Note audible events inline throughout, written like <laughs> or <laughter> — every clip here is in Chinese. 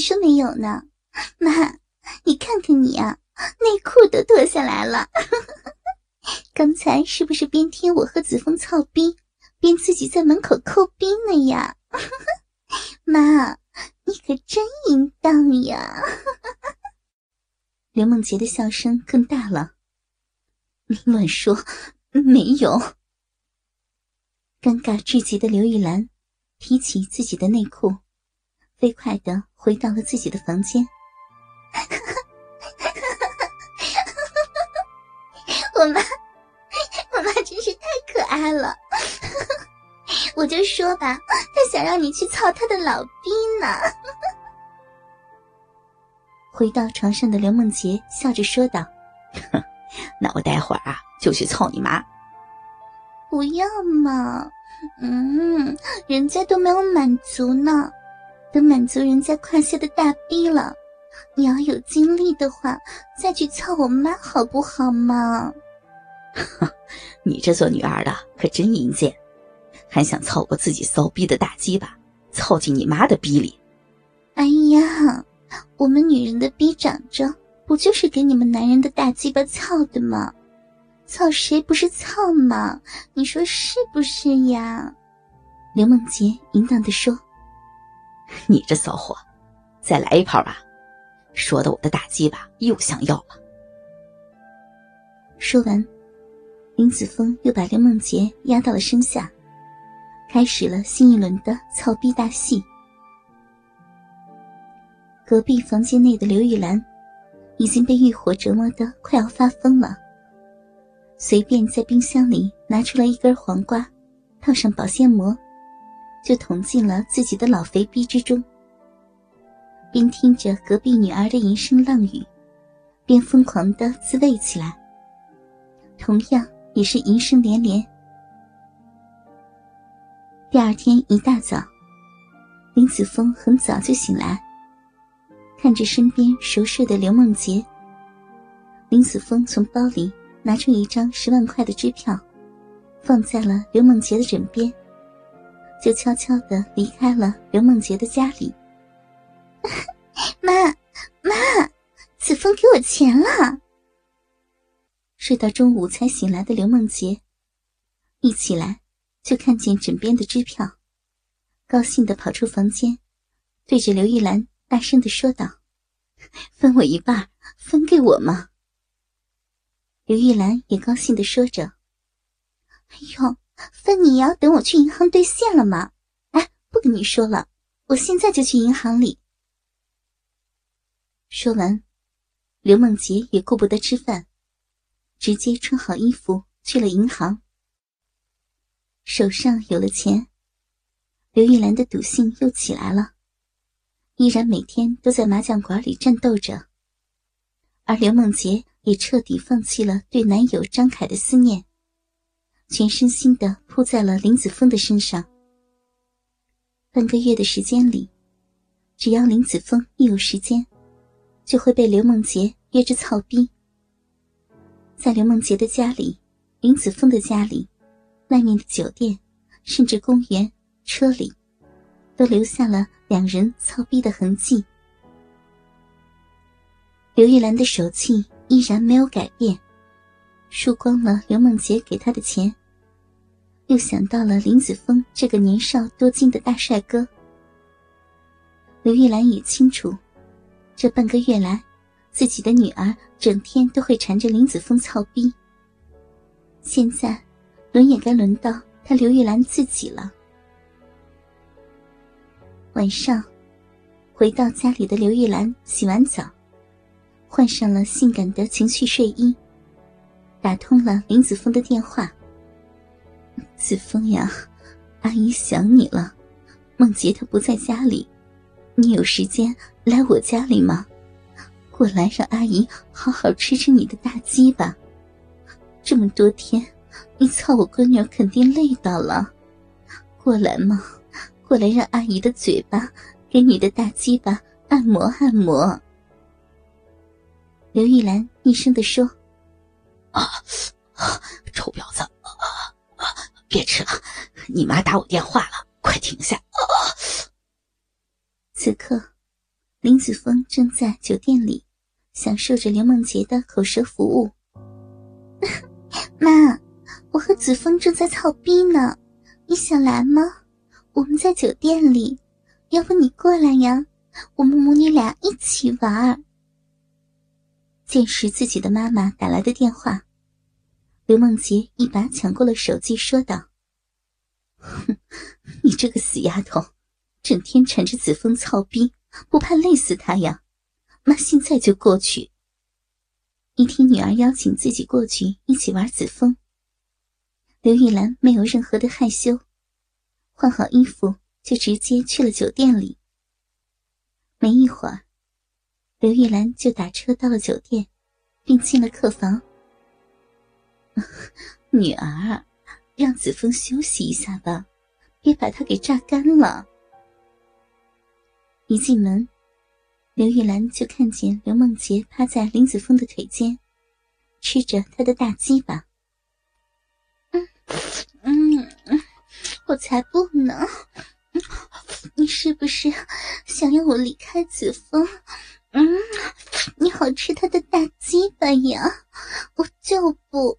说没有呢？妈，你看看你啊，内裤都脱下来了。<laughs> 刚才是不是边听我和子枫操逼，边自己在门口抠逼呢呀？<laughs> 妈，你可真淫荡呀！<laughs> 刘梦洁的笑声更大了。乱说，没有。尴尬至极的刘玉兰提起自己的内裤，飞快的回到了自己的房间。<laughs> 我妈，我妈真是太可爱了。我就说吧，她想让你去操她的老逼呢。回到床上的刘梦洁笑着说道：“那我待会儿啊就去操你妈。”不要嘛，嗯，人家都没有满足呢，等满足人家胯下的大逼了，你要有精力的话，再去操我妈好不好嘛？<laughs> 你这做女儿的可真淫贱，还想操我自己骚逼的大鸡巴，操进你妈的逼里？哎呀，我们女人的逼长着，不就是给你们男人的大鸡巴操的吗？操谁不是操嘛？你说是不是呀？刘梦洁淫荡的说：“你这骚货，再来一炮吧！说的我的大鸡巴又想要了。”说完，林子峰又把刘梦洁压到了身下，开始了新一轮的操逼大戏。隔壁房间内的刘玉兰已经被欲火折磨的快要发疯了。随便在冰箱里拿出来一根黄瓜，套上保鲜膜，就捅进了自己的老肥逼之中。边听着隔壁女儿的淫声浪语，边疯狂的自慰起来。同样也是淫声连连。第二天一大早，林子峰很早就醒来，看着身边熟睡的刘梦洁，林子峰从包里。拿出一张十万块的支票，放在了刘梦洁的枕边，就悄悄的离开了刘梦洁的家里。妈 <laughs> 妈，子枫给我钱了。睡到中午才醒来的刘梦洁，一起来就看见枕边的支票，高兴的跑出房间，对着刘玉兰大声的说道：“分我一半，分给我吗？”刘玉兰也高兴的说着：“哎呦，分你要等我去银行兑现了吗？哎，不跟你说了，我现在就去银行里。”说完，刘梦洁也顾不得吃饭，直接穿好衣服去了银行。手上有了钱，刘玉兰的赌性又起来了，依然每天都在麻将馆里战斗着，而刘梦洁。也彻底放弃了对男友张凯的思念，全身心的扑在了林子峰的身上。半个月的时间里，只要林子峰一有时间，就会被刘梦洁约着操逼。在刘梦洁的家里，林子峰的家里，外面的酒店，甚至公园、车里，都留下了两人操逼的痕迹。刘玉兰的手气。依然没有改变，输光了刘梦洁给他的钱，又想到了林子峰这个年少多金的大帅哥。刘玉兰也清楚，这半个月来，自己的女儿整天都会缠着林子峰操逼。现在，轮也该轮到他刘玉兰自己了。晚上，回到家里的刘玉兰洗完澡。换上了性感的情趣睡衣，打通了林子峰的电话。子峰呀，阿姨想你了。梦洁她不在家里，你有时间来我家里吗？过来让阿姨好好吃吃你的大鸡吧。这么多天，你操我闺女肯定累到了。过来嘛，过来让阿姨的嘴巴给你的大鸡巴按摩按摩。刘玉兰厉声的说：“啊，臭婊子，啊啊别吃了！你妈打我电话了，快停下！”此刻，林子峰正在酒店里享受着刘梦洁的口舌服务。<laughs> 妈，我和子峰正在操逼呢，你想来吗？我们在酒店里，要不你过来呀？我们母女俩一起玩。见是自己的妈妈打来的电话，刘梦洁一把抢过了手机，说道：“哼，你这个死丫头，整天缠着子枫操逼，不怕累死他呀？妈现在就过去。”一听女儿邀请自己过去一起玩子枫，刘玉兰没有任何的害羞，换好衣服就直接去了酒店里。没一会儿，刘玉兰就打车到了酒店，并进了客房。<laughs> 女儿，让子枫休息一下吧，别把她给榨干了。一进门，刘玉兰就看见刘梦洁趴在林子峰的腿间，吃着他的大鸡巴。嗯嗯，我才不呢。你是不是想要我离开子枫？嗯，你好吃他的大鸡巴呀！我就不，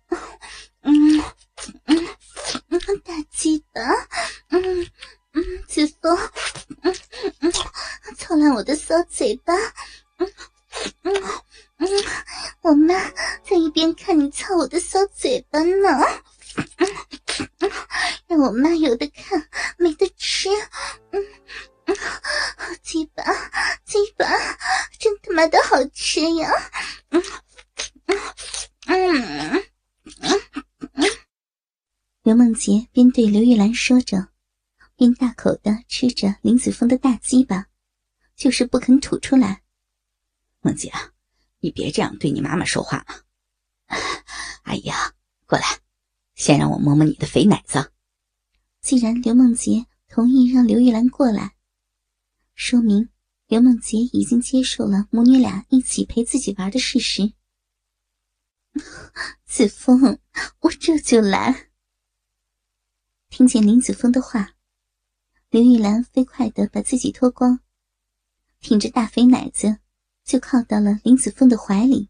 嗯嗯嗯，大鸡巴，嗯嗯，子枫，嗯嗯，操烂我的骚嘴巴，嗯嗯嗯，我妈在一边看你操我的骚嘴巴呢，嗯嗯，让我妈有的看没得吃，嗯。鸡巴，鸡巴，真他妈的好吃呀！嗯嗯嗯刘梦洁边对刘玉兰说着，边大口的吃着林子峰的大鸡巴，就是不肯吐出来。梦洁，你别这样对你妈妈说话嘛！<laughs> 阿姨啊，过来，先让我摸摸你的肥奶子。既然刘梦洁同意让刘玉兰过来。说明刘梦洁已经接受了母女俩一起陪自己玩的事实。<laughs> 子枫，我这就来。听见林子峰的话，刘玉兰飞快的把自己脱光，挺着大肥奶子就靠到了林子峰的怀里，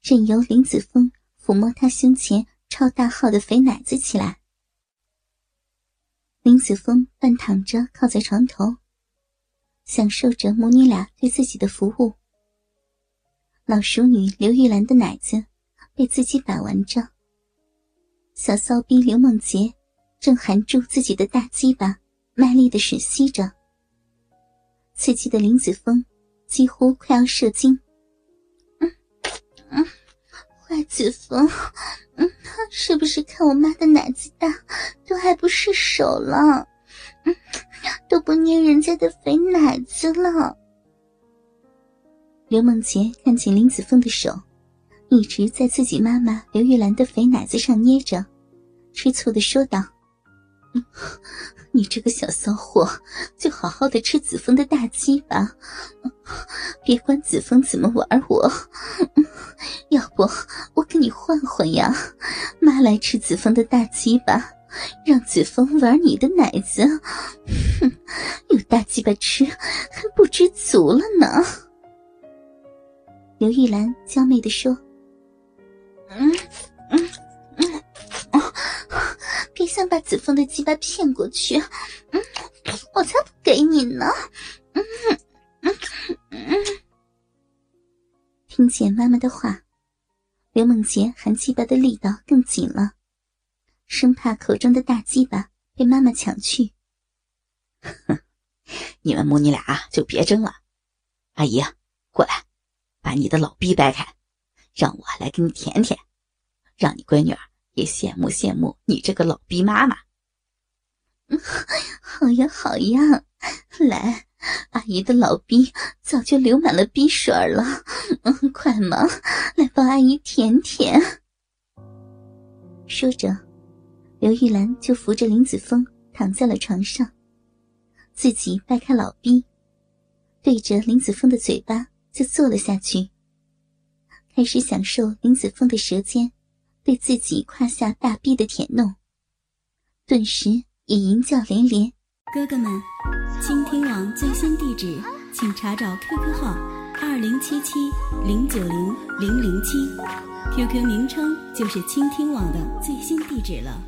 任由林子峰抚摸她胸前超大号的肥奶子起来。林子峰半躺着靠在床头。享受着母女俩对自己的服务，老熟女刘玉兰的奶子被自己把玩着，小骚逼刘梦洁正含住自己的大鸡巴，卖力的吮吸着，刺激的林子峰几乎快要射精。嗯嗯，坏子峰，嗯，是不是看我妈的奶子大，都还不释手了？嗯。都不捏人家的肥奶子了。刘梦洁看见林子峰的手一直在自己妈妈刘玉兰的肥奶子上捏着，吃醋的说道：“你这个小骚货，就好好的吃子枫的大鸡吧，别管子枫怎么玩我。要不我跟你换换呀？妈来吃子枫的大鸡吧。”让子枫玩你的奶子，哼，有大鸡巴吃还不知足了呢。刘玉兰娇媚的说：“嗯嗯嗯，想把子枫的鸡巴骗过去，我才不给你呢。”，听见妈妈的话，刘梦洁含鸡巴的力道更紧了。生怕口中的大鸡巴被妈妈抢去。哼，你们母女俩就别争了。阿姨，过来，把你的老逼掰开，让我来给你舔舔，让你闺女儿也羡慕羡慕你这个老逼妈妈。好呀好呀，来，阿姨的老逼早就流满了逼水了。嗯，快嘛，来帮阿姨舔舔。说着。刘玉兰就扶着林子峰躺在了床上，自己掰开老逼，对着林子峰的嘴巴就坐了下去，开始享受林子峰的舌尖对自己胯下大臂的舔弄，顿时也淫叫连连。哥哥们，倾听网最新地址。请查找 QQ 号二零七七零九零零零七，QQ 名称就是倾听网的最新地址了。